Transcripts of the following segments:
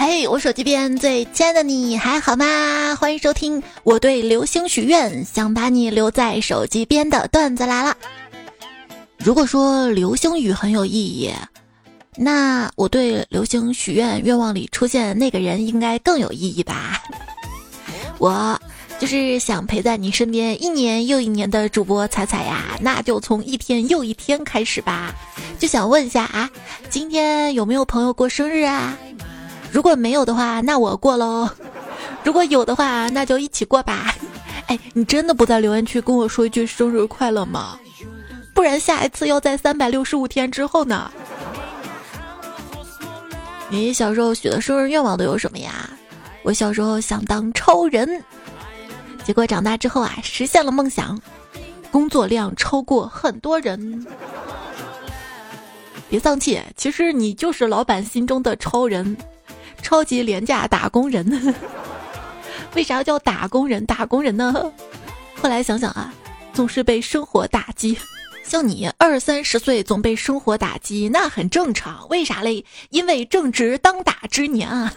嘿，我手机边最亲爱的你还好吗？欢迎收听我对流星许愿，想把你留在手机边的段子来了。如果说流星雨很有意义，那我对流星许愿愿望里出现那个人应该更有意义吧？我就是想陪在你身边一年又一年的主播彩彩呀，那就从一天又一天开始吧。就想问一下啊，今天有没有朋友过生日啊？如果没有的话，那我过喽；如果有的话，那就一起过吧。哎，你真的不在留言区跟我说一句生日快乐吗？不然下一次要在三百六十五天之后呢？你小时候许的生日愿望都有什么呀？我小时候想当超人，结果长大之后啊，实现了梦想，工作量超过很多人。别丧气，其实你就是老板心中的超人。超级廉价打工人，为啥叫打工人？打工人呢？后来想想啊，总是被生活打击。像你二三十岁总被生活打击，那很正常。为啥嘞？因为正值当打之年啊，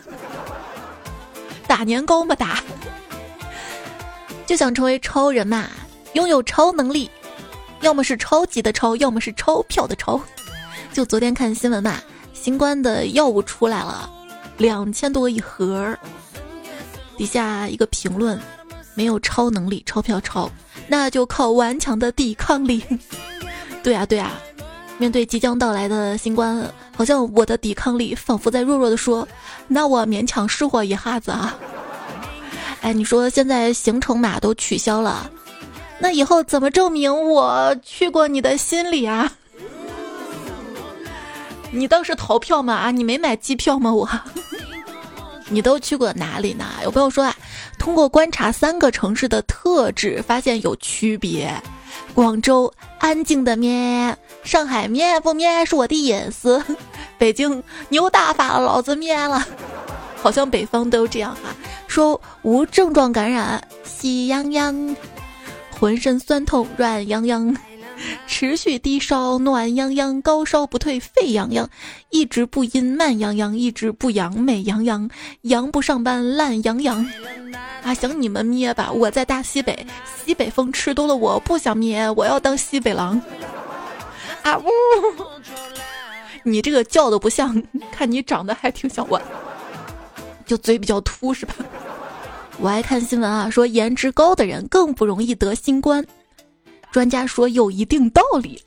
打年糕嘛打。就想成为超人嘛，拥有超能力，要么是超级的超，要么是钞票的钞。就昨天看新闻嘛，新冠的药物出来了。两千多一盒，底下一个评论，没有超能力，钞票超，那就靠顽强的抵抗力。对啊对啊，面对即将到来的新冠，好像我的抵抗力仿佛在弱弱的说，那我勉强试活一下子啊。哎，你说现在行程码都取消了，那以后怎么证明我去过你的心里啊？你当时逃票吗？啊，你没买机票吗？我。你都去过哪里呢？有朋友说啊，通过观察三个城市的特质，发现有区别。广州安静的咩，上海咩不咩是我的隐私，北京牛大发了，老子咩了。好像北方都这样哈，说无症状感染，喜洋洋，浑身酸痛，软洋洋。持续低烧，暖洋洋；高烧不退，沸洋洋；一直不阴，慢洋洋；一直不阳，美洋洋；阳不上班，懒洋洋。啊，想你们咩吧！我在大西北，西北风吃多了，我不想咩，我要当西北狼。啊呜！你这个叫的不像，看你长得还挺像我，就嘴比较秃是吧？我爱看新闻啊，说颜值高的人更不容易得新冠。专家说有一定道理。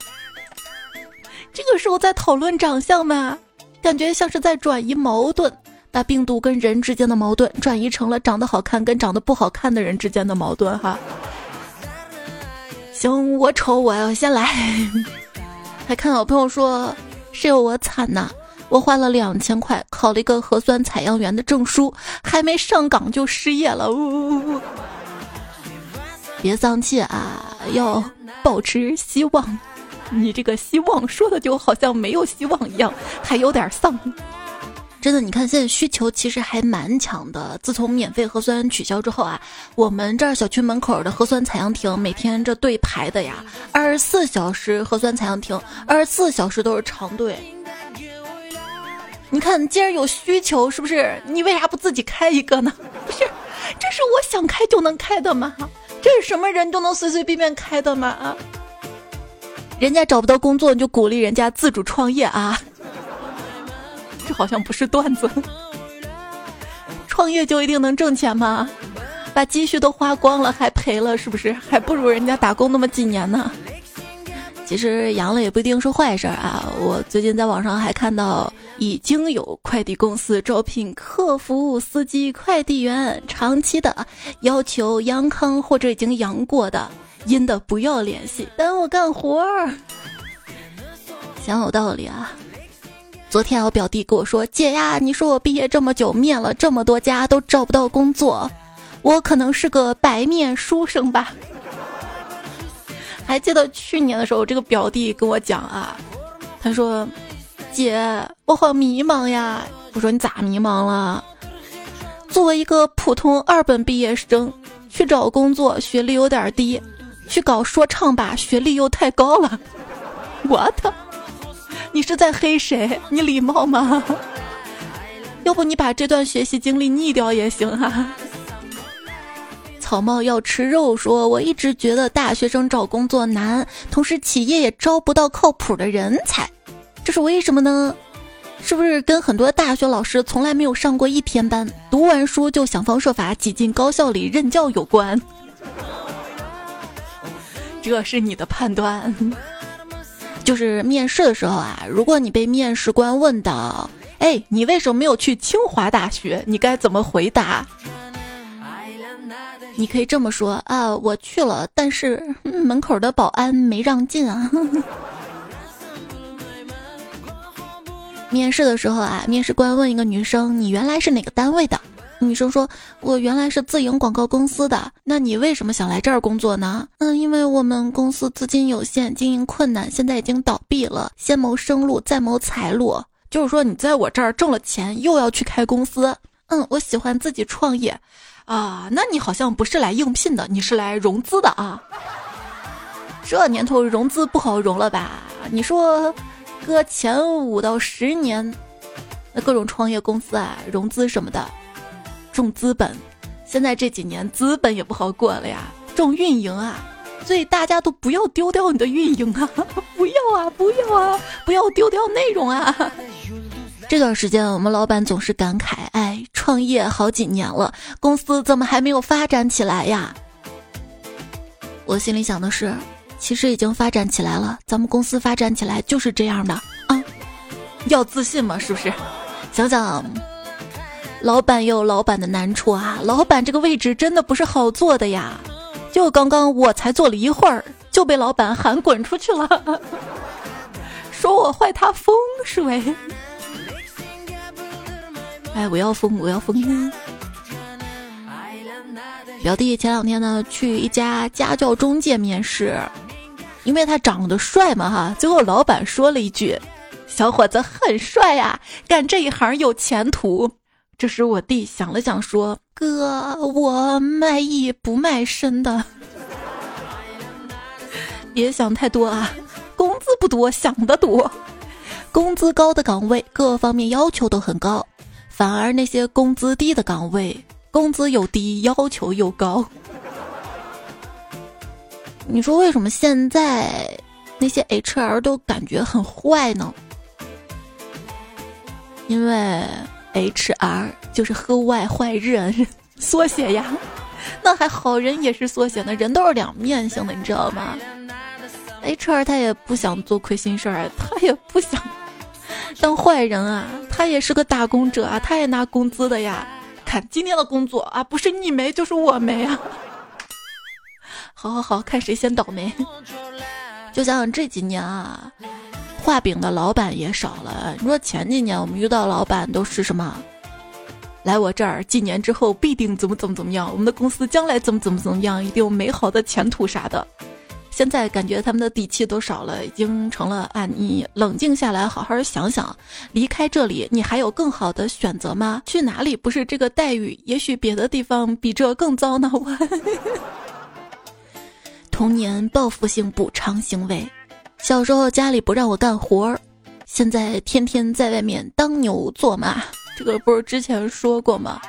这个时候在讨论长相吗？感觉像是在转移矛盾，把病毒跟人之间的矛盾转移成了长得好看跟长得不好看的人之间的矛盾哈。行，我丑，我要先来。还看到朋友说，室友我惨呐，我花了两千块考了一个核酸采样员的证书，还没上岗就失业了。呜呜呜。别丧气啊，要保持希望。你这个希望说的就好像没有希望一样，还有点丧。真的，你看现在需求其实还蛮强的。自从免费核酸取消之后啊，我们这儿小区门口的核酸采样亭每天这队排的呀，二十四小时核酸采样亭，二十四小时都是长队。你看，既然有需求，是不是？你为啥不自己开一个呢？不是，这是我想开就能开的吗？这是什么人都能随随便便开的吗？啊！人家找不到工作，你就鼓励人家自主创业啊！这好像不是段子。创业就一定能挣钱吗？把积蓄都花光了还赔了，是不是？还不如人家打工那么几年呢。其实阳了也不一定是坏事啊！我最近在网上还看到，已经有快递公司招聘客服、司机、快递员，长期的要求阳康或者已经阳过的，阴的不要联系，耽误干活儿。想有道理啊！昨天我表弟跟我说：“姐呀，你说我毕业这么久，面了这么多家都找不到工作，我可能是个白面书生吧。”还记得去年的时候，这个表弟跟我讲啊，他说：“姐，我好迷茫呀。”我说：“你咋迷茫了？作为一个普通二本毕业生，去找工作学历有点低，去搞说唱吧，学历又太高了。”我的，你是在黑谁？你礼貌吗？要不你把这段学习经历腻掉也行哈。草帽要吃肉，说我一直觉得大学生找工作难，同时企业也招不到靠谱的人才，这是为什么呢？是不是跟很多大学老师从来没有上过一天班，读完书就想方设法挤进高校里任教有关？这是你的判断。就是面试的时候啊，如果你被面试官问到，哎，你为什么没有去清华大学？你该怎么回答？你可以这么说啊，我去了，但是门口的保安没让进啊。面试的时候啊，面试官问一个女生：“你原来是哪个单位的？”女生说：“我原来是自营广告公司的。”那你为什么想来这儿工作呢？嗯，因为我们公司资金有限，经营困难，现在已经倒闭了。先谋生路，再谋财路。就是说，你在我这儿挣了钱，又要去开公司。嗯，我喜欢自己创业。啊，那你好像不是来应聘的，你是来融资的啊？这年头融资不好融了吧？你说，搁前五到十年，那各种创业公司啊，融资什么的，重资本。现在这几年资本也不好过了呀，重运营啊，所以大家都不要丢掉你的运营啊，不要啊，不要啊，不要丢掉内容啊。这段时间，我们老板总是感慨：“哎，创业好几年了，公司怎么还没有发展起来呀？”我心里想的是，其实已经发展起来了。咱们公司发展起来就是这样的啊，要自信嘛，是不是？想想，老板也有老板的难处啊。老板这个位置真的不是好坐的呀。就刚刚我才坐了一会儿，就被老板喊滚出去了，说我坏他风水。哎，我要疯，我要疯！表弟前两天呢，去一家家教中介面试，因为他长得帅嘛，哈。最后老板说了一句：“小伙子很帅呀，干这一行有前途。”这时我弟想了想说：“哥，我卖艺不卖身的，别想太多啊，工资不多，想的多。工资高的岗位，各方面要求都很高。”反而那些工资低的岗位，工资又低，要求又高。你说为什么现在那些 HR 都感觉很坏呢？因为 HR 就是和外坏人 缩写呀。那还好人也是缩写呢，人都是两面性的，你知道吗？HR 他也不想做亏心事儿，他也不想。当坏人啊，他也是个打工者啊，他也拿工资的呀。看今天的工作啊，不是你没就是我没啊。好好好，看谁先倒霉。就像这几年啊，画饼的老板也少了。你说前几年我们遇到老板都是什么？来我这儿，几年之后必定怎么怎么怎么样，我们的公司将来怎么怎么怎么样，一定有美好的前途啥的。现在感觉他们的底气都少了，已经成了啊！你冷静下来，好好想想，离开这里，你还有更好的选择吗？去哪里不是这个待遇？也许别的地方比这更糟呢。我 童年报复性补偿行为，小时候家里不让我干活儿，现在天天在外面当牛做马，这个不是之前说过吗？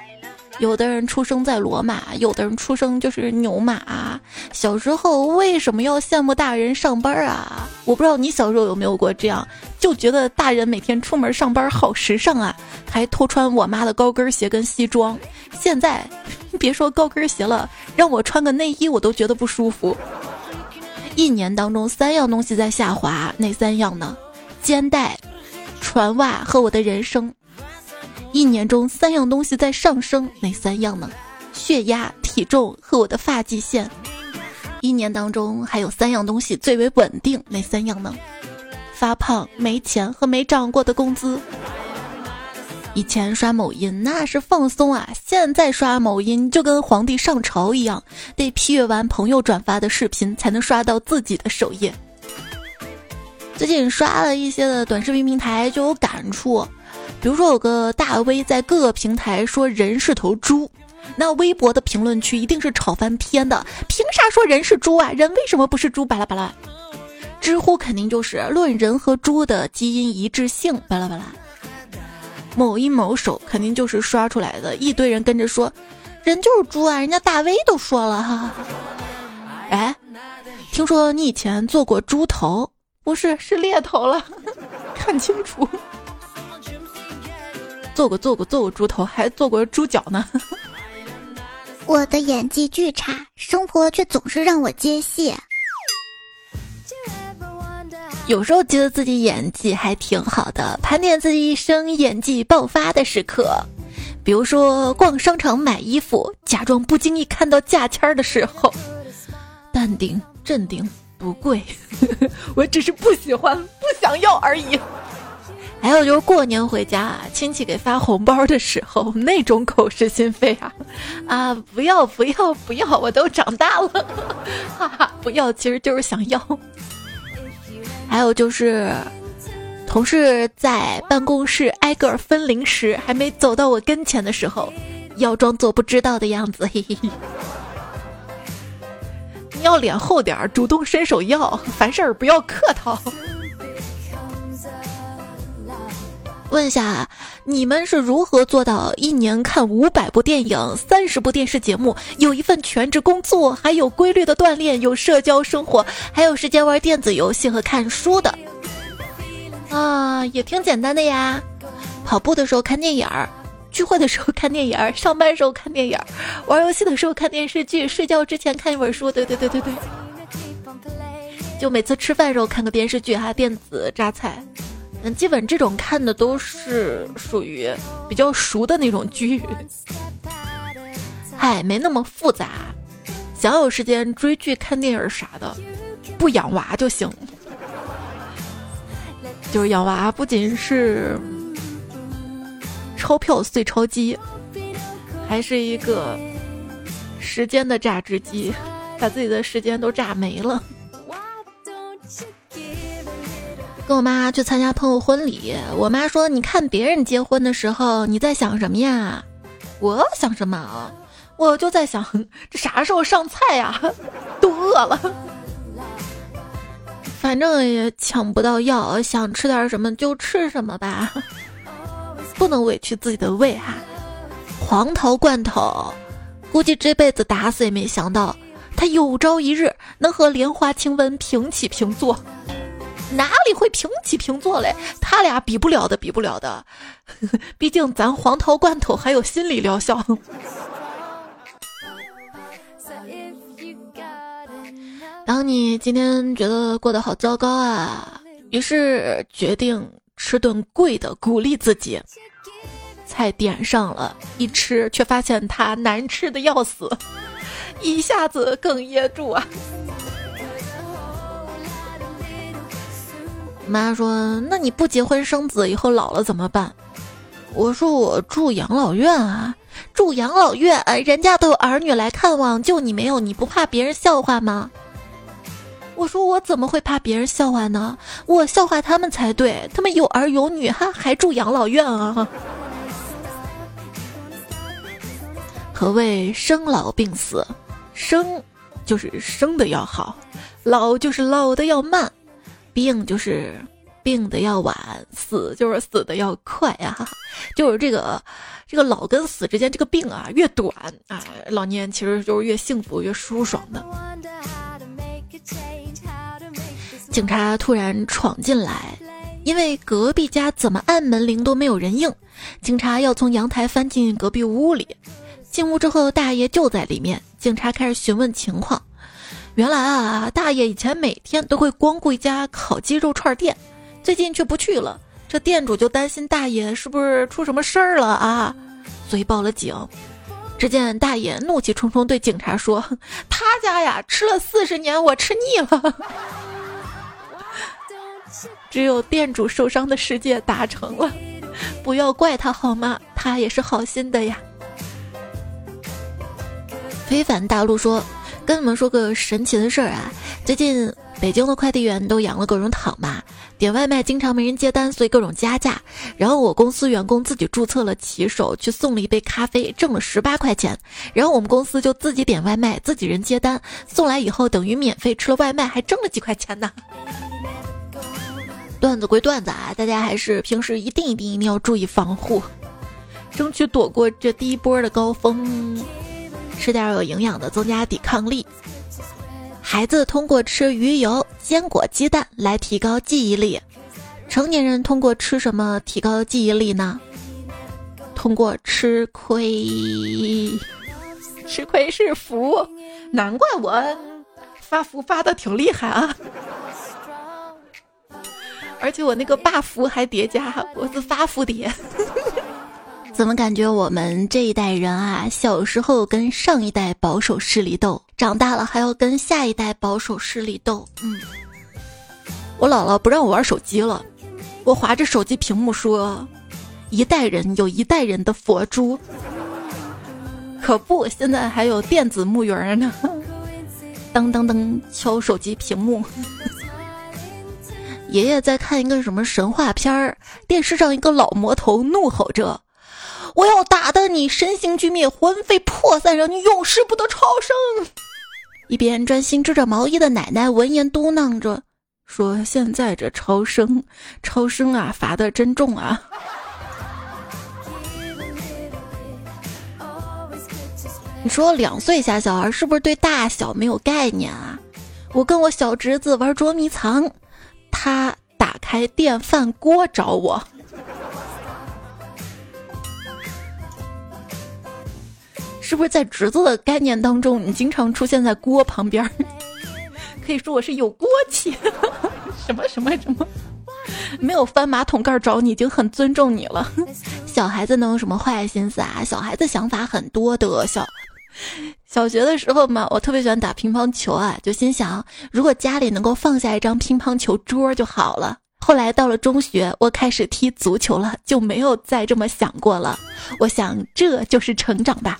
有的人出生在罗马，有的人出生就是牛马。小时候为什么要羡慕大人上班啊？我不知道你小时候有没有过这样，就觉得大人每天出门上班好时尚啊，还偷穿我妈的高跟鞋跟西装。现在，别说高跟鞋了，让我穿个内衣我都觉得不舒服。一年当中三样东西在下滑，哪三样呢？肩带、船袜和我的人生。一年中三样东西在上升，哪三样呢？血压、体重和我的发际线。一年当中还有三样东西最为稳定，哪三样呢？发胖、没钱和没涨过的工资。以前刷某音那是放松啊，现在刷某音就跟皇帝上朝一样，得批阅完朋友转发的视频才能刷到自己的首页。最近刷了一些的短视频平台就有感触。比如说有个大 V 在各个平台说人是头猪，那微博的评论区一定是吵翻天的。凭啥说人是猪啊？人为什么不是猪？巴拉巴拉。知乎肯定就是论人和猪的基因一致性。巴拉巴拉。某音某手肯定就是刷出来的，一堆人跟着说，人就是猪啊，人家大 V 都说了哈。哎，听说你以前做过猪头，不是是猎头了，看清楚。做过做过做过猪头，还做过猪脚呢。我的演技巨差，生活却总是让我接戏。有时候觉得自己演技还挺好的，盘点自己一生演技爆发的时刻，比如说逛商场买衣服，假装不经意看到价签的时候，淡定镇定，不贵，我只是不喜欢不想要而已。还有就是过年回家，亲戚给发红包的时候，那种口是心非啊，啊不要不要不要，我都长大了，哈哈，不要其实就是想要。还有就是，同事在办公室挨个分零食，还没走到我跟前的时候，要装作不知道的样子。嘿嘿嘿。你要脸厚点儿，主动伸手要，凡事不要客套。问下，你们是如何做到一年看五百部电影、三十部电视节目，有一份全职工作，还有规律的锻炼，有社交生活，还有时间玩电子游戏和看书的？啊，也挺简单的呀。跑步的时候看电影儿，聚会的时候看电影儿，上班时候看电影儿，玩游戏的时候看电视剧，睡觉之前看一本书。对对对对对。就每次吃饭时候看个电视剧哈，电子榨菜。基本这种看的都是属于比较熟的那种剧，嗨，没那么复杂。想有时间追剧、看电影啥的，不养娃就行。就是养娃不仅是钞票碎钞机，还是一个时间的榨汁机，把自己的时间都榨没了。跟我妈去参加朋友婚礼，我妈说：“你看别人结婚的时候，你在想什么呀？”我想什么？我就在想，这啥时候上菜呀？都饿了。反正也抢不到药，想吃点什么就吃什么吧，不能委屈自己的胃哈。黄桃罐头，估计这辈子打死也没想到，他有朝一日能和莲花清瘟平起平坐。哪里会平起平坐嘞？他俩比不了的，比不了的。毕竟咱黄桃罐头还有心理疗效。当你今天觉得过得好糟糕啊，于是决定吃顿贵的，鼓励自己。菜点上了，一吃却发现它难吃的要死，一下子哽咽住啊。妈说：“那你不结婚生子，以后老了怎么办？”我说：“我住养老院啊，住养老院，人家都有儿女来看望，就你没有，你不怕别人笑话吗？”我说：“我怎么会怕别人笑话呢？我笑话他们才对，他们有儿有女，哈，还住养老院啊！”何谓生老病死？生就是生的要好，老就是老的要慢。病就是病的要晚，死就是死的要快呀！就是这个这个老跟死之间，这个病啊越短啊，老年人其实就是越幸福越舒爽的。警察突然闯进来，因为隔壁家怎么按门铃都没有人应，警察要从阳台翻进隔壁屋里。进屋之后，大爷就在里面，警察开始询问情况。原来啊，大爷以前每天都会光顾一家烤鸡肉串店，最近却不去了。这店主就担心大爷是不是出什么事儿了啊，所以报了警。只见大爷怒气冲冲对警察说：“他家呀，吃了四十年，我吃腻了。只有店主受伤的世界达成了，不要怪他好吗？他也是好心的呀。”非凡大陆说。跟你们说个神奇的事儿啊！最近北京的快递员都养了各种躺嘛，点外卖经常没人接单，所以各种加价。然后我公司员工自己注册了骑手，去送了一杯咖啡，挣了十八块钱。然后我们公司就自己点外卖，自己人接单，送来以后等于免费吃了外卖，还挣了几块钱呢。段子归段子啊，大家还是平时一定一定一定要注意防护，争取躲过这第一波的高峰，吃点有营养的，增加抵抗力。孩子通过吃鱼油、坚果、鸡蛋来提高记忆力，成年人通过吃什么提高记忆力呢？通过吃亏，吃亏是福，难怪我发福发的挺厉害啊！而且我那个 buff 还叠加，我是发福叠。怎么感觉我们这一代人啊，小时候跟上一代保守势力斗，长大了还要跟下一代保守势力斗？嗯，我姥姥不让我玩手机了，我划着手机屏幕说：“一代人有一代人的佛珠。”可不，现在还有电子木鱼呢。当当当，敲手机屏幕。爷爷在看一个什么神话片儿，电视上一个老魔头怒吼着。我要打得你身形俱灭，魂飞魄散，让你永世不得超生。一边专心织着毛衣的奶奶闻言嘟囔着说：“现在这超生，超生啊，罚的真重啊！”你说两岁下小孩是不是对大小没有概念啊？我跟我小侄子玩捉迷藏，他打开电饭锅找我。是不是在侄子的概念当中，你经常出现在锅旁边？可以说我是有锅气，什么什么什么，没有翻马桶盖找你已经很尊重你了。小孩子能有什么坏心思啊？小孩子想法很多的。小小学的时候嘛，我特别喜欢打乒乓球啊，就心想如果家里能够放下一张乒乓球桌就好了。后来到了中学，我开始踢足球了，就没有再这么想过了。我想这就是成长吧。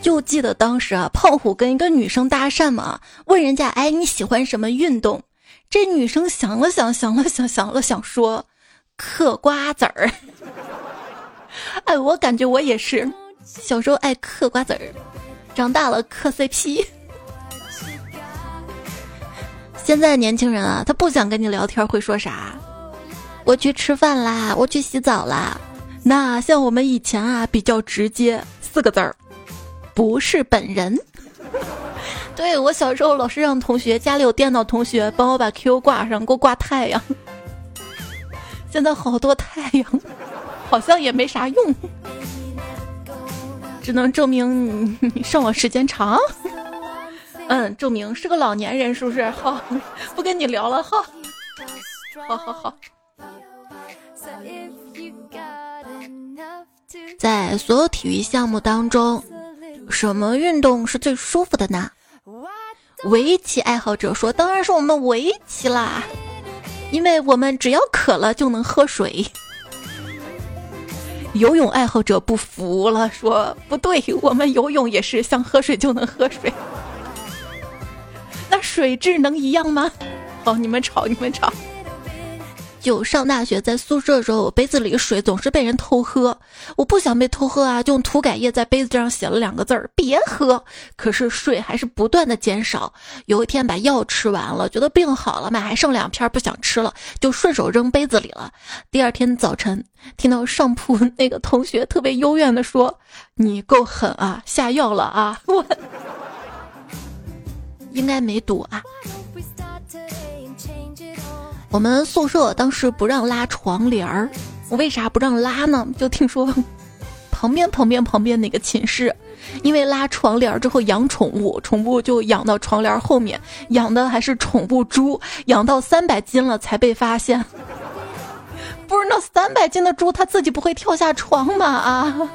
就记得当时啊，胖虎跟一个女生搭讪嘛，问人家哎你喜欢什么运动？这女生想了想，想了想，想了想说，嗑瓜子儿。哎，我感觉我也是，小时候爱嗑瓜子儿，长大了嗑 CP。现在年轻人啊，他不想跟你聊天，会说啥？我去吃饭啦，我去洗澡啦。那像我们以前啊，比较直接，四个字儿。不是本人，对我小时候老是让同学家里有电脑，同学帮我把 Q 挂上，给我挂太阳。现在好多太阳，好像也没啥用，只能证明你上网时间长。嗯，证明是个老年人，是不是？好，不跟你聊了，哈。好好好。在所有体育项目当中。什么运动是最舒服的呢？围棋爱好者说：“当然是我们围棋啦，因为我们只要渴了就能喝水。”游泳爱好者不服了，说：“不对，我们游泳也是想喝水就能喝水，那水质能一样吗？”好，你们吵，你们吵。就上大学在宿舍的时候，我杯子里水总是被人偷喝。我不想被偷喝啊，就用涂改液在杯子上写了两个字儿：别喝。可是水还是不断的减少。有一天把药吃完了，觉得病好了嘛，还剩两片不想吃了，就顺手扔杯子里了。第二天早晨，听到上铺 那个同学特别幽怨的说：“你够狠啊，下药了啊！”我 应该没毒啊。我们宿舍当时不让拉床帘儿，我为啥不让拉呢？就听说 旁边旁边旁边那个寝室，因为拉床帘儿之后养宠物，宠物就养到床帘后面，养的还是宠物猪，养到三百斤了才被发现。不是那三百斤的猪，它自己不会跳下床吗？啊！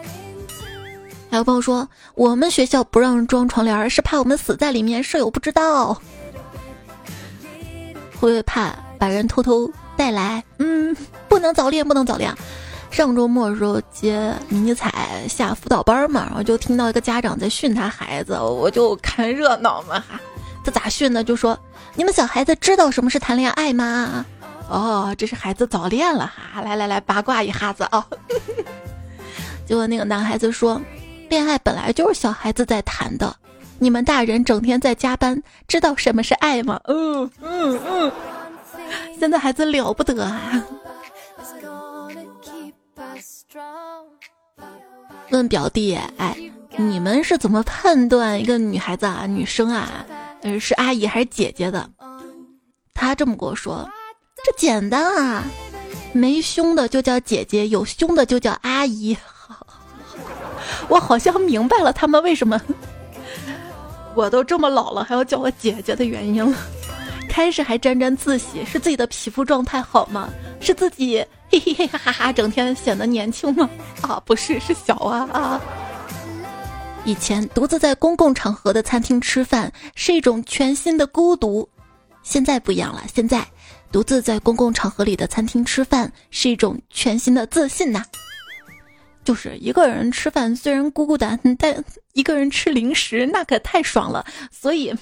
还有朋友说，我们学校不让装床帘儿，是怕我们死在里面，舍友不知道，会不会怕？把人偷偷带来，嗯，不能早恋，不能早恋。上周末的时候接迷彩下辅导班嘛，然后就听到一个家长在训他孩子，我就看热闹嘛哈。他咋训呢？就说你们小孩子知道什么是谈恋爱吗？哦，这是孩子早恋了哈。来来来，八卦一下子啊。结果那个男孩子说，恋爱本来就是小孩子在谈的，你们大人整天在加班，知道什么是爱吗？嗯嗯嗯。现在孩子了不得啊！问表弟，哎，你们是怎么判断一个女孩子啊、女生啊，呃，是阿姨还是姐姐的？他这么跟我说，这简单啊，没胸的就叫姐姐，有胸的就叫阿姨。我好像明白了他们为什么，我都这么老了还要叫我姐姐的原因了。开始还沾沾自喜，是自己的皮肤状态好吗？是自己嘿嘿嘿哈哈哈，整天显得年轻吗？啊，不是，是小啊啊！以前独自在公共场合的餐厅吃饭是一种全新的孤独，现在不一样了。现在独自在公共场合里的餐厅吃饭是一种全新的自信呐。就是一个人吃饭虽然孤孤单，但一个人吃零食那可太爽了。所以。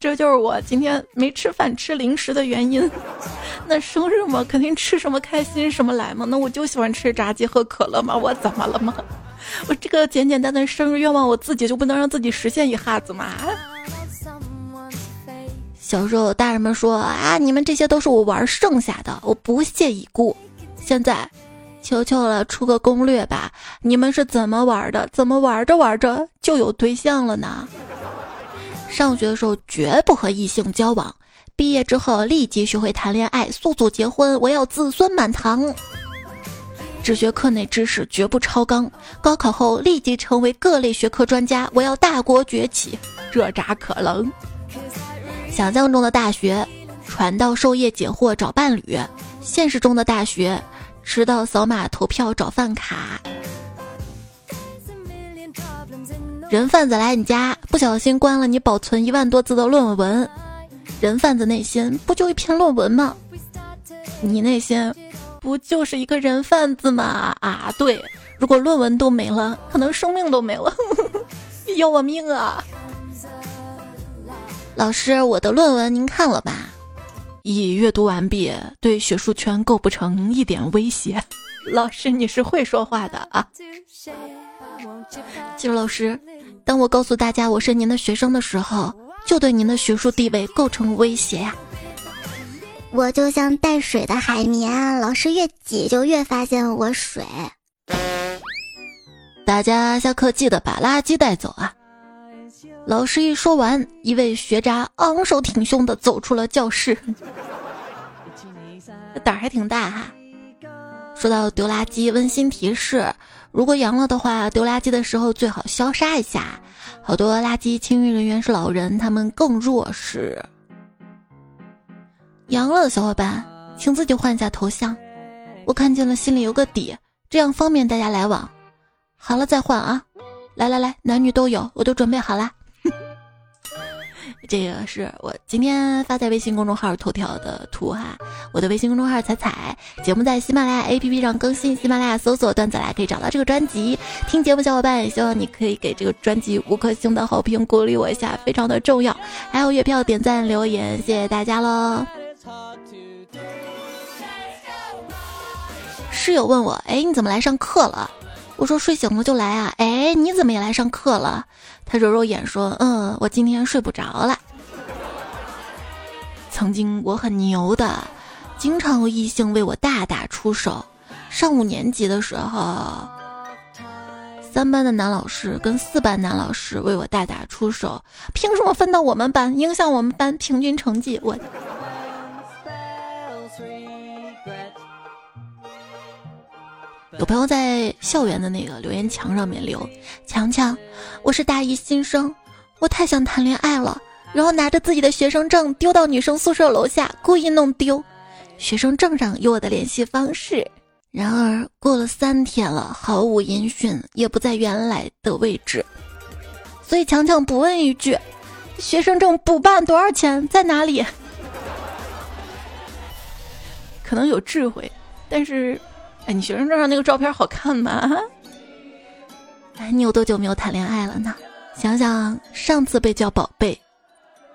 这就是我今天没吃饭吃零食的原因。那生日嘛，肯定吃什么开心什么来嘛。那我就喜欢吃炸鸡喝可乐嘛。我怎么了嘛？我这个简简单单生日愿望，我自己就不能让自己实现一下子吗？小时候大人们说啊，你们这些都是我玩剩下的，我不屑一顾。现在，求求了，出个攻略吧。你们是怎么玩的？怎么玩着玩着就有对象了呢？上学的时候绝不和异性交往，毕业之后立即学会谈恋爱，速速结婚，我要子孙满堂。只学课内知识，绝不超纲。高考后立即成为各类学科专家，我要大国崛起，这咋可能？想象中的大学，传道授业解惑找伴侣；现实中的大学，迟到扫码投票找饭卡。人贩子来你家，不小心关了你保存一万多字的论文。人贩子内心不就一篇论文吗？你内心不就是一个人贩子吗？啊，对，如果论文都没了，可能生命都没了，要我命啊！老师，我的论文您看了吧？已阅读完毕，对学术圈构不成一点威胁。老师，你是会说话的啊？季老师。当我告诉大家我是您的学生的时候，就对您的学术地位构成威胁呀。我就像带水的海绵，老师越挤就越发现我水。大家下课记得把垃圾带走啊！老师一说完，一位学渣昂首挺胸的走出了教室，胆儿还挺大哈。说到丢垃圾，温馨提示。如果阳了的话，丢垃圾的时候最好消杀一下。好多垃圾清运人员是老人，他们更弱势。阳了的小伙伴，请自己换一下头像，我看见了，心里有个底，这样方便大家来往。好了再换啊！来来来，男女都有，我都准备好了。这个是我今天发在微信公众号头条的图哈，我的微信公众号彩彩节目在喜马拉雅 APP 上更新，喜马拉雅搜索段子来可以找到这个专辑。听节目小伙伴也希望你可以给这个专辑五颗星的好评，鼓励我一下，非常的重要。还有月票点赞留言，谢谢大家喽。室友问我，哎，你怎么来上课了？我说睡醒了就来啊。哎，你怎么也来上课了？他揉揉眼说：“嗯，我今天睡不着了。曾经我很牛的，经常有异性为我大打出手。上五年级的时候，三班的男老师跟四班男老师为我大打出手，凭什么分到我们班，影响我们班平均成绩？我。”有朋友在校园的那个留言墙上面留：“强强，我是大一新生，我太想谈恋爱了，然后拿着自己的学生证丢到女生宿舍楼下，故意弄丢。学生证上有我的联系方式，然而过了三天了，毫无音讯，也不在原来的位置。所以强强补问一句：学生证补办多少钱？在哪里？可能有智慧，但是。”哎，你学生证上那个照片好看吗？哎，你有多久没有谈恋爱了呢？想想上次被叫宝贝，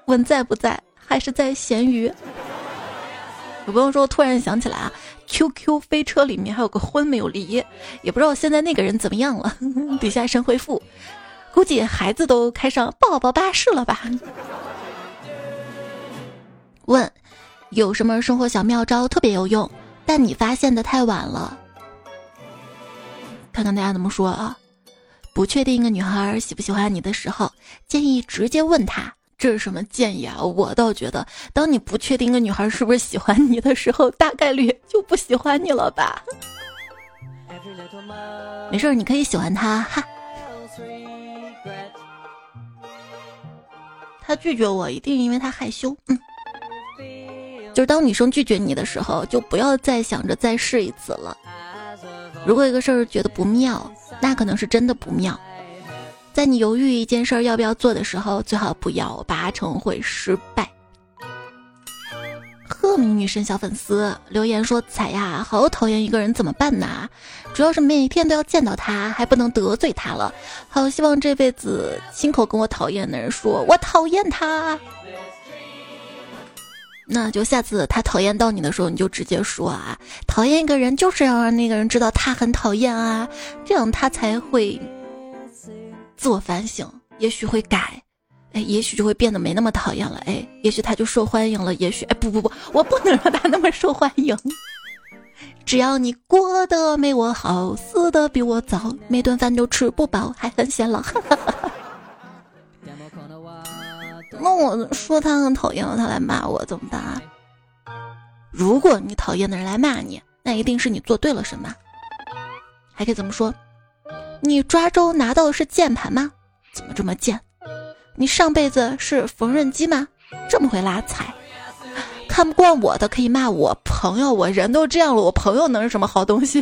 问在不在，还是在咸鱼。有朋友说，突然想起来啊，QQ 飞车里面还有个婚没有离，也不知道现在那个人怎么样了。底下神回复，估计孩子都开上宝宝巴士了吧？问。有什么生活小妙招特别有用，但你发现的太晚了。看看大家怎么说啊？不确定一个女孩喜不喜欢你的时候，建议直接问她。这是什么建议啊？我倒觉得，当你不确定一个女孩是不是喜欢你的时候，大概率就不喜欢你了吧。没事，你可以喜欢她哈。他拒绝我，一定因为他害羞。嗯，就是当女生拒绝你的时候，就不要再想着再试一次了。如果一个事儿觉得不妙，那可能是真的不妙。在你犹豫一件事儿要不要做的时候，最好不要，八成会失败。赫敏女神小粉丝留言说：“彩呀，好讨厌一个人，怎么办呢？主要是每天都要见到他，还不能得罪他了。好希望这辈子亲口跟我讨厌的人说，我讨厌他。那就下次他讨厌到你的时候，你就直接说啊，讨厌一个人就是要让那个人知道他很讨厌啊，这样他才会自我反省，也许会改。”哎，也许就会变得没那么讨厌了。哎，也许他就受欢迎了。也许，哎，不不不，我不能让他那么受欢迎。只要你过得没我好，死的比我早，每顿饭都吃不饱，还很显老。那我说他很讨厌，他来骂我怎么办啊？如果你讨厌的人来骂你，那一定是你做对了什么。还可以怎么说？你抓周拿到的是键盘吗？怎么这么贱？你上辈子是缝纫机吗？这么会拉踩，看不惯我的可以骂我朋友，我人都这样了，我朋友能是什么好东西？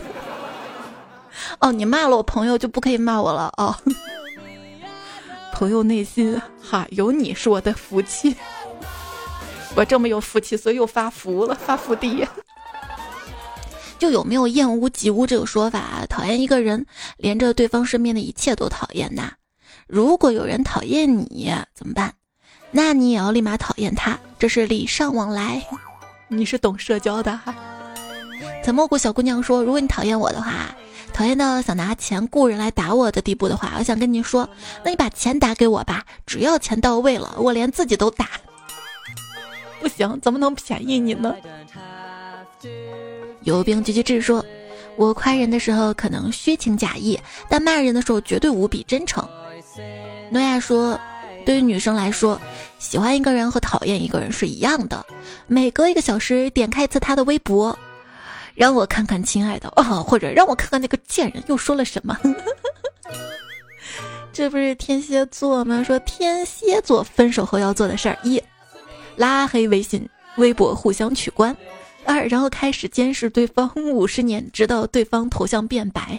哦，你骂了我朋友就不可以骂我了哦。朋友内心哈有你是我的福气，我这么有福气，所以又发福了，发福地。就有没有厌恶及乌这个说法？讨厌一个人，连着对方身边的一切都讨厌呐。如果有人讨厌你怎么办？那你也要立马讨厌他，这是礼尚往来。你是懂社交的哈。在蘑菇小姑娘说：“如果你讨厌我的话，讨厌到想拿钱雇人来打我的地步的话，我想跟你说，那你把钱打给我吧，只要钱到位了，我连自己都打。不行，怎么能便宜你呢？”有兵狙击志说：“我夸人的时候可能虚情假意，但骂人的时候绝对无比真诚。”诺亚说：“对于女生来说，喜欢一个人和讨厌一个人是一样的。每隔一个小时点开一次他的微博，让我看看亲爱的哦，或者让我看看那个贱人又说了什么。这不是天蝎座吗？说天蝎座分手后要做的事儿：一，拉黑微信、微博，互相取关；二，然后开始监视对方五十年，直到对方头像变白。”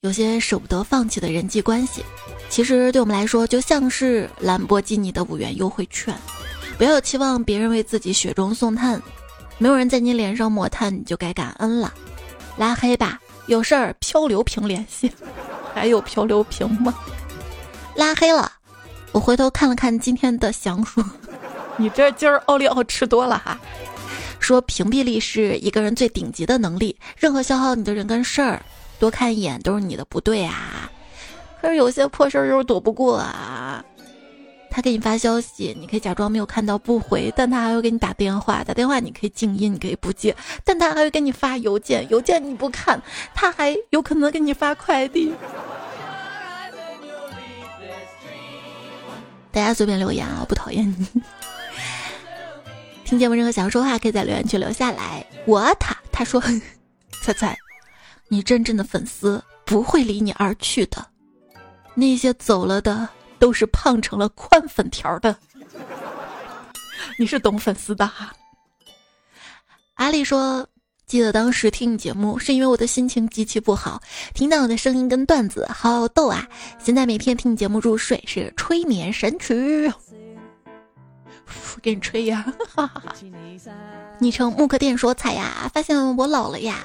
有些舍不得放弃的人际关系，其实对我们来说就像是兰博基尼的五元优惠券。不要期望别人为自己雪中送炭，没有人在你脸上抹炭，你就该感恩了。拉黑吧，有事儿漂流瓶联系。还有漂流瓶吗？拉黑了，我回头看了看今天的详述，你这今儿奥利奥吃多了哈。说屏蔽力是一个人最顶级的能力，任何消耗你的人跟事儿。多看一眼都是你的不对啊，可是有些破事儿又躲不过啊。他给你发消息，你可以假装没有看到不回，但他还会给你打电话，打电话你可以静音，你可以不接，但他还会给你发邮件，邮件你不看，他还有可能给你发快递。大家随便留言啊，我不讨厌你。听节目任何想要说话，可以在留言区留下来。我他他说，猜猜。你真正的粉丝不会离你而去的，那些走了的都是胖成了宽粉条的。你是懂粉丝的哈。阿丽说：“记得当时听你节目是因为我的心情极其不好，听到你的声音跟段子好逗啊！现在每天听你节目入睡是催眠神曲，给你吹呀！”哈哈哈。昵称木刻店说：“彩呀，发现我老了呀。”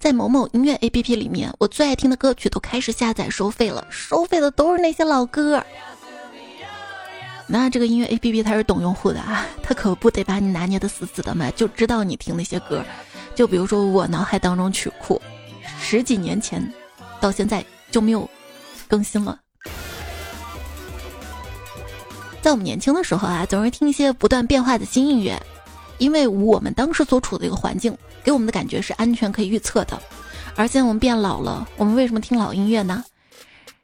在某某音乐 APP 里面，我最爱听的歌曲都开始下载收费了，收费的都是那些老歌。那这个音乐 APP 它是懂用户的啊，它可不得把你拿捏的死死的嘛，就知道你听那些歌。就比如说我脑海当中曲库，十几年前到现在就没有更新了。在我们年轻的时候啊，总是听一些不断变化的新音乐，因为我们当时所处的一个环境，给我们的感觉是安全可以预测的。而现在我们变老了，我们为什么听老音乐呢？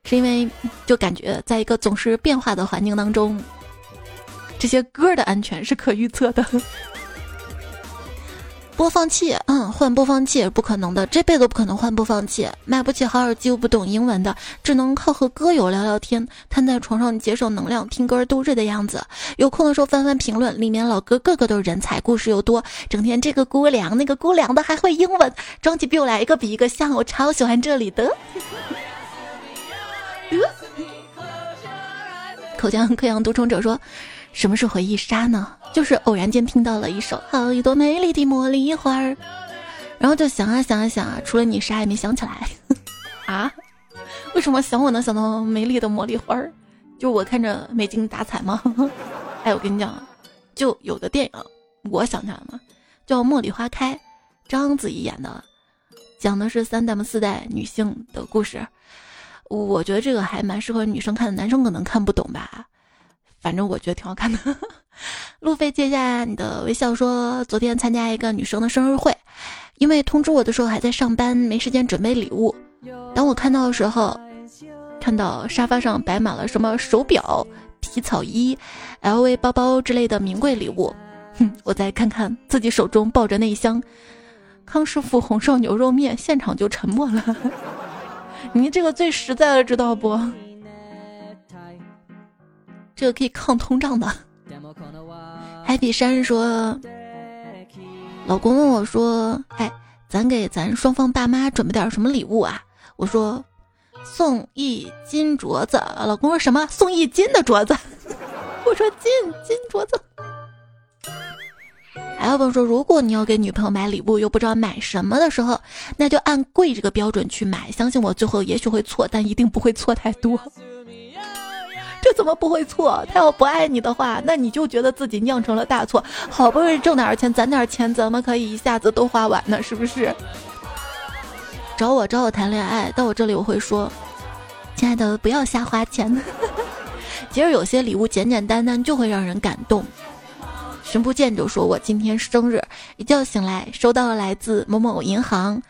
是因为就感觉在一个总是变化的环境当中，这些歌的安全是可预测的。播放器，嗯，换播放器不可能的，这辈子不可能换播放器。买不起好耳机又不懂英文的，只能靠和歌友聊聊天，瘫在床上节省能量，听歌度日的样子。有空的时候翻翻评论，里面老哥个个都是人才，故事又多，整天这个姑娘那个姑娘的，还会英文，装起比我来一个比一个像，我超喜欢这里的。口腔溃疡独宠者说。什么是回忆杀呢？就是偶然间听到了一首《好一朵美丽的茉莉花儿》，然后就想啊想啊想啊，除了你啥也没想起来 啊？为什么想我能想到美丽的茉莉花儿？就我看着没精打采吗？哎，我跟你讲，就有个电影，我想起来了，叫《茉莉花开》，章子怡演的，讲的是三代、四代女性的故事。我觉得这个还蛮适合女生看的，男生可能看不懂吧。反正我觉得挺好看的。路飞接下你的微笑说，昨天参加一个女生的生日会，因为通知我的时候还在上班，没时间准备礼物。当我看到的时候，看到沙发上摆满了什么手表、皮草衣、LV 包包之类的名贵礼物。哼，我再看看自己手中抱着那一箱康师傅红烧牛肉面，现场就沉默了。你这个最实在了，知道不？这个可以抗通胀的。Happy 山说：“老公问我说，哎，咱给咱双方爸妈准备点什么礼物啊？”我说：“送一金镯子。”老公说什么？送一斤的镯子？我说金金镯子。还有朋友说，如果你要给女朋友买礼物，又不知道买什么的时候，那就按贵这个标准去买。相信我，最后也许会错，但一定不会错太多。这怎么不会错？他要不爱你的话，那你就觉得自己酿成了大错。好不容易挣点钱，攒点钱，怎么可以一下子都花完呢？是不是？找我找我谈恋爱，到我这里我会说，亲爱的，不要瞎花钱。其实有些礼物简简单单就会让人感动。寻不见就说我今天生日，一觉醒来收到了来自某某银行。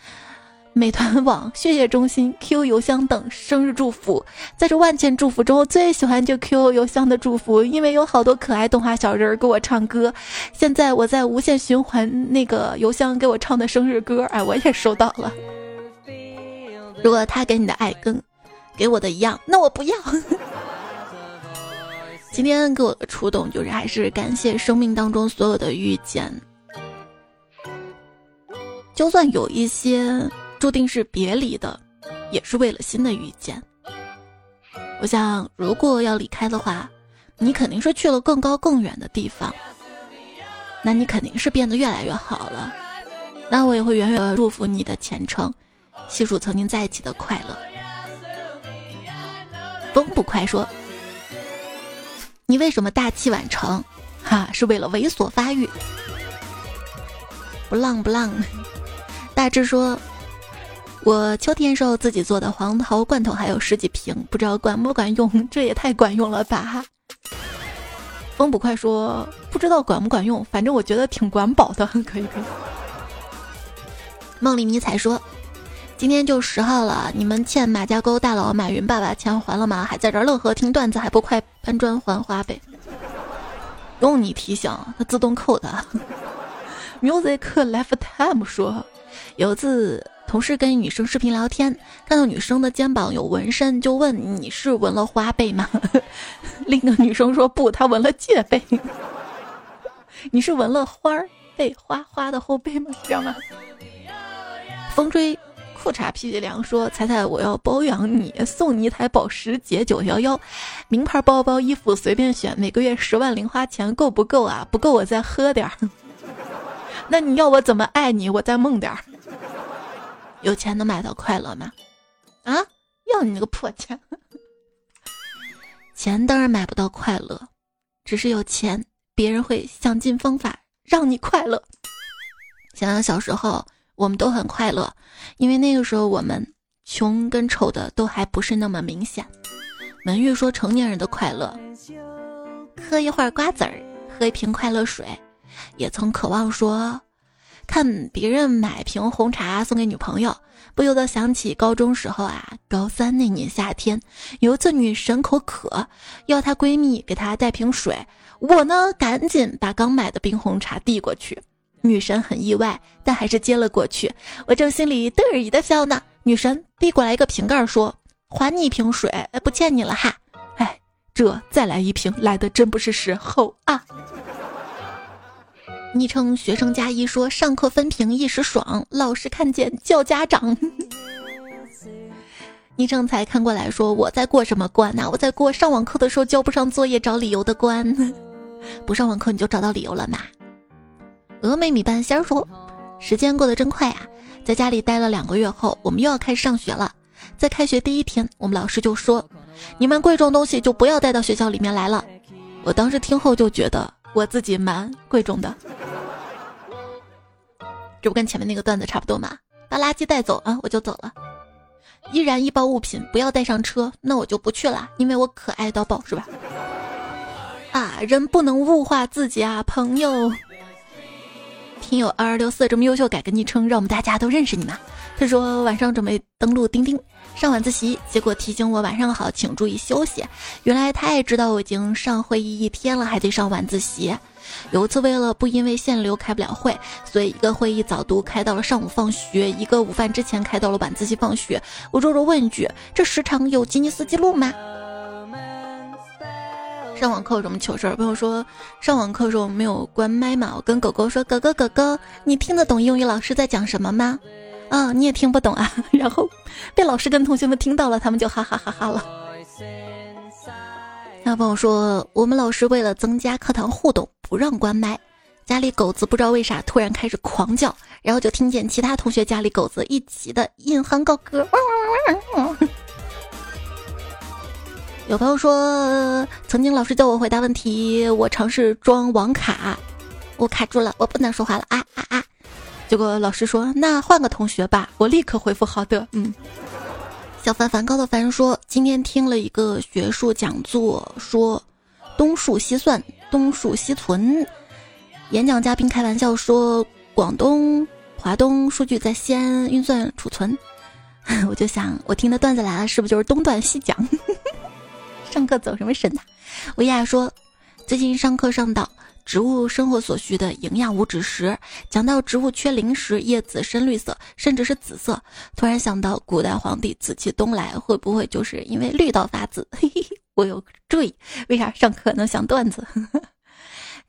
美团网、血液中心、QQ 邮箱等生日祝福，在这万千祝福中，我最喜欢就 QQ 邮箱的祝福，因为有好多可爱动画小人儿给我唱歌。现在我在无限循环那个邮箱给我唱的生日歌，哎，我也收到了。如果他给你的爱跟给我的一样，那我不要。今天给我的触动就是，还是感谢生命当中所有的遇见，就算有一些。注定是别离的，也是为了新的遇见。我想，如果要离开的话，你肯定是去了更高更远的地方，那你肯定是变得越来越好了。那我也会远远祝福你的前程，细数曾经在一起的快乐。风不快说：“你为什么大器晚成？哈，是为了猥琐发育。”不浪不浪。大致说。我秋天时候自己做的黄桃罐头还有十几瓶，不知道管不管用？这也太管用了吧！风捕快说不知道管不管用，反正我觉得挺管饱的，可以可以。梦里迷彩说，今天就十号了，你们欠马家沟大佬马云爸爸钱还了吗？还在这乐呵听段子，还不快搬砖还花呗？用你提醒，它自动扣的。Music lifetime 说，有次。同事跟女生视频聊天，看到女生的肩膀有纹身，就问你是纹了花呗吗？另一个女生说不，她纹了戒背。你是纹了花儿背花花的后背吗？这样吗？风吹裤衩屁屁凉说：“彩彩，我要包养你，送你一台保时捷九幺幺，名牌包包衣服随便选，每个月十万零花钱够不够啊？不够我再喝点儿。那你要我怎么爱你？我再梦点儿。”有钱能买到快乐吗？啊，要你那个破钱！钱当然买不到快乐，只是有钱，别人会想尽方法让你快乐。想想小时候，我们都很快乐，因为那个时候我们穷跟丑的都还不是那么明显。门玉说，成年人的快乐喝一会儿瓜子儿，喝一瓶快乐水，也曾渴望说，看别人买瓶红茶送给女朋友，不由得想起高中时候啊，高三那年夏天，有一次女神口渴，要她闺蜜给她带瓶水，我呢赶紧把刚买的冰红茶递过去，女神很意外，但还是接了过去，我正心里得意的笑呢，女神递过来一个瓶盖说。还你一瓶水，不欠你了哈。哎，这再来一瓶，来的真不是时候啊。昵称学生加一说上课分屏一时爽，老师看见叫家长。昵称才看过来说我在过什么关呐？我在过上网课的时候交不上作业找理由的关。不上网课你就找到理由了嘛？峨眉米半仙说，时间过得真快啊，在家里待了两个月后，我们又要开始上学了。在开学第一天，我们老师就说：“你们贵重东西就不要带到学校里面来了。”我当时听后就觉得我自己蛮贵重的，这不跟前面那个段子差不多吗？把垃圾带走啊，我就走了。依然一包物品不要带上车，那我就不去了，因为我可爱到爆，是吧？啊，人不能物化自己啊，朋友。听友二二六四这么优秀，改个昵称，让我们大家都认识你嘛。他说晚上准备登录钉钉上晚自习，结果提醒我晚上好，请注意休息。原来他也知道我已经上会议一天了，还得上晚自习。有一次为了不因为限流开不了会，所以一个会议早读开到了上午放学，一个午饭之前开到了晚自习放学。我弱弱问一句：这时长有吉尼斯记录吗？上网课有什么糗事儿？朋友说上网课时候没有关麦嘛，我跟狗狗说：“狗狗狗狗，你听得懂英语老师在讲什么吗？”啊，你也听不懂啊。然后被老师跟同学们听到了，他们就哈哈哈哈了。那朋友说，我们老师为了增加课堂互动，不让关麦。家里狗子不知道为啥突然开始狂叫，然后就听见其他同学家里狗子一起的引吭高歌。有朋友说，曾经老师叫我回答问题，我尝试装网卡，我卡住了，我不能说话了啊啊啊！结果老师说，那换个同学吧，我立刻回复好的。嗯，小凡凡高的凡说，今天听了一个学术讲座，说东数西算，东数西存。演讲嘉宾开玩笑说，广东、华东数据在西安运算储存。我就想，我听的段子来了，是不是就是东断西讲？上课走什么神呐？维亚说，最近上课上到植物生活所需的营养物质时，讲到植物缺磷时，叶子深绿色，甚至是紫色。突然想到古代皇帝紫气东来，会不会就是因为绿到发紫？嘿嘿嘿，我有注意，为啥上课能想段子？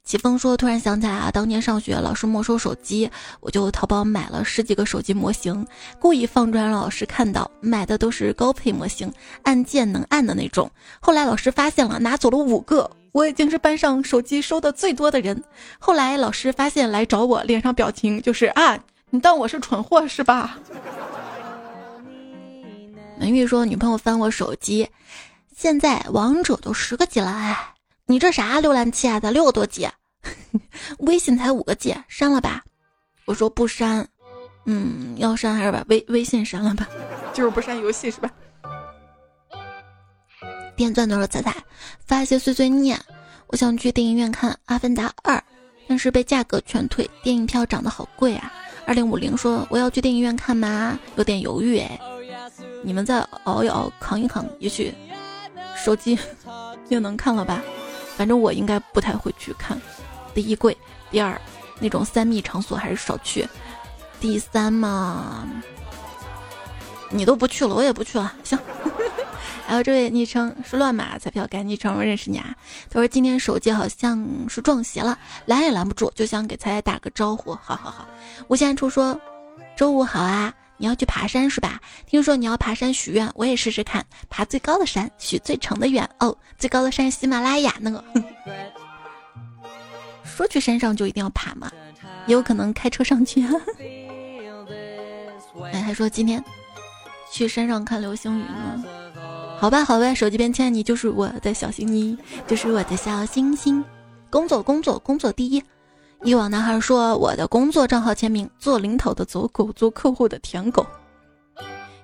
齐峰说：“突然想起来啊，当年上学老师没收手机，我就淘宝买了十几个手机模型，故意放出来让老师看到，买的都是高配模型，按键能按的那种。后来老师发现了，拿走了五个，我已经是班上手机收的最多的人。后来老师发现来找我，脸上表情就是啊，你当我是蠢货是吧？”文玉说：“女朋友翻我手机，现在王者都十个级了，哎。”你这啥浏览器啊？咋六个多 G，微信才五个 G，删了吧。我说不删，嗯，要删还是把微微信删了吧？就是不删游戏是吧？电钻都是彩彩发一些碎碎念。我想去电影院看《阿凡达二》，但是被价格劝退，电影票涨得好贵啊。二零五零说我要去电影院看吗？有点犹豫哎。你们再熬一熬，扛一扛，也许手机 又能看了吧。反正我应该不太会去看，第一贵，第二那种三密场所还是少去，第三嘛，你都不去了，我也不去了。行，还有这位昵称是乱码彩票改昵称，我认识你啊。他说今天手机好像是撞邪了，拦也拦不住，就想给彩彩打个招呼。好好好，无限处说周五好啊。你要去爬山是吧？听说你要爬山许愿，我也试试看，爬最高的山，许最长的愿。哦，最高的山喜马拉雅那个。说去山上就一定要爬吗？也有可能开车上去。哎，还说今天去山上看流星雨呢。好吧，好吧，手机边签你就是我的小星星，就是我的小星星。工作，工作，工作第一。一网男孩说：“我的工作账号签名，做领导的走狗，做客户的舔狗。”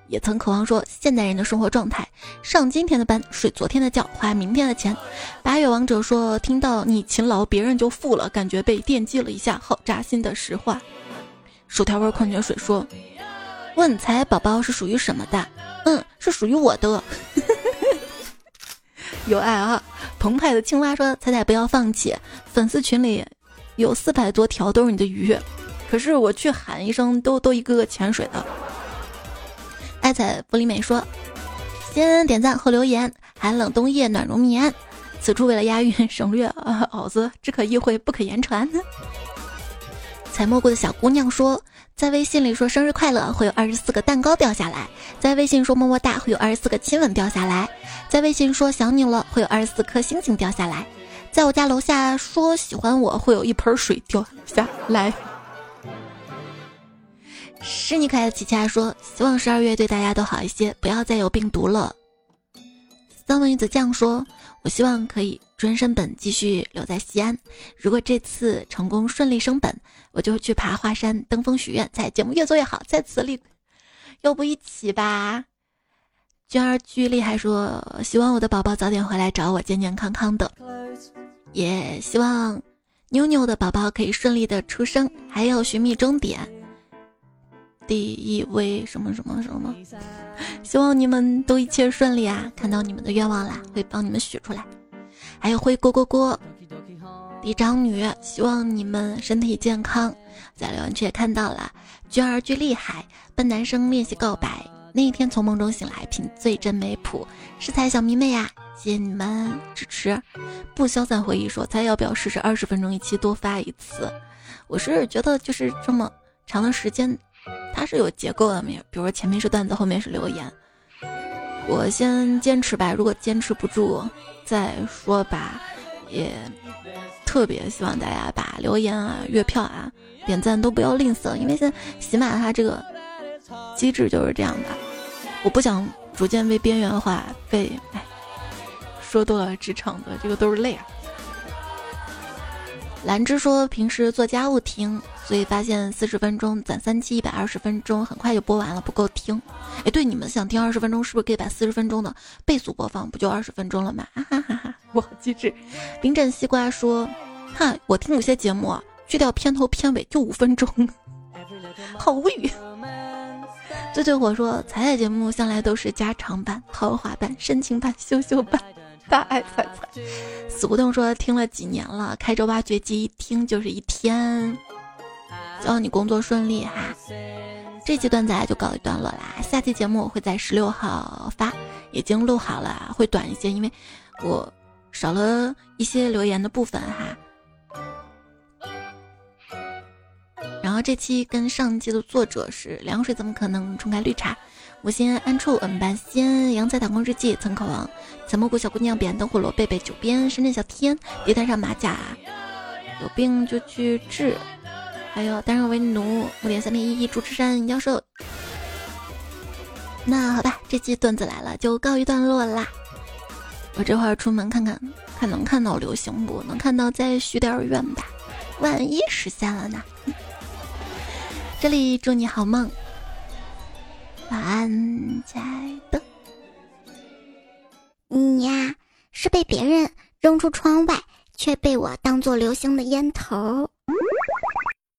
也曾渴望说，现代人的生活状态：上今天的班，睡昨天的觉，花明天的钱。八月王者说，听到你勤劳，别人就富了，感觉被电击了一下，好扎心的实话。薯条味矿泉水说，问财宝宝是属于什么的？嗯，是属于我的。有爱啊！澎湃的青蛙说：“彩彩不要放弃，粉丝群里有四百多条都是你的鱼，可是我去喊一声，都都一个个潜水的。”爱彩不离美说：“先点赞后留言，寒冷冬夜暖如棉。此处为了押韵省略啊，袄子只可意会不可言传。”采蘑菇的小姑娘说。在微信里说生日快乐会有二十四个蛋糕掉下来，在微信说么么哒会有二十四个亲吻掉下来，在微信说想你了会有二十四颗星星掉下来，在我家楼下说喜欢我会有一盆水掉下来。是你可爱的琪琪说希望十二月对大家都好一些，不要再有病毒了。三文鱼子酱说。我希望可以专升本，继续留在西安。如果这次成功顺利升本，我就去爬华山登峰许愿。在节目越做越好，在此立，要不一起吧？娟儿巨厉害说，希望我的宝宝早点回来找我，健健康康的。也希望妞妞的宝宝可以顺利的出生，还有寻觅终点。第一位什么什么什么，希望你们都一切顺利啊！看到你们的愿望啦，会帮你们许出来。还有灰锅锅锅，嫡长女，希望你们身体健康。在留言区也看到了，娟儿巨厉害，笨男生练习告白。那一天从梦中醒来，品最真美谱。是才小迷妹呀，谢谢你们支持。不消散回忆说，咱要不要试试二十分钟一期多发一次？我是觉得就是这么长的时间。它是有结构的，比如前面是段子，后面是留言。我先坚持吧，如果坚持不住再说吧。也特别希望大家把留言啊、月票啊、点赞都不要吝啬，因为现在喜马它这个机制就是这样的。我不想逐渐被边缘化，被哎说多了职场的这个都是泪啊。兰芝说平时做家务听。所以发现四十分钟攒三期一百二十分钟，很快就播完了，不够听。哎，对，你们想听二十分钟，是不是可以把四十分钟的倍速播放？不就二十分钟了吗？哈哈哈哈我好机智。冰镇西瓜说：“哈，我听有些节目去掉片头片尾就五分钟，好无语。”最最火说：“彩彩节目向来都是加长版、豪华版、深情版、羞羞版。”大爱彩彩。死胡同说：“听了几年了，开着挖掘机一听就是一天。”希望你工作顺利哈！这期段子就告一段落啦，下期节目我会在十六号发，已经录好了，会短一些，因为我少了一些留言的部分哈。然后这期跟上期的作者是凉水怎么可能冲开绿茶？我先安处恩班仙阳仔打工日记曾口王采蘑菇小姑娘彼岸灯火罗贝贝九边深圳小天地毯上马甲有病就去治。还有单人为奴，五点三零一一，主持人妖兽。那好吧，这期段子来了，就告一段落啦。我这会儿出门看看，看能看到流星不？能看到再许点愿吧，万一实现了呢？这里祝你好梦，晚安，亲爱的。你呀，是被别人扔出窗外，却被我当做流星的烟头。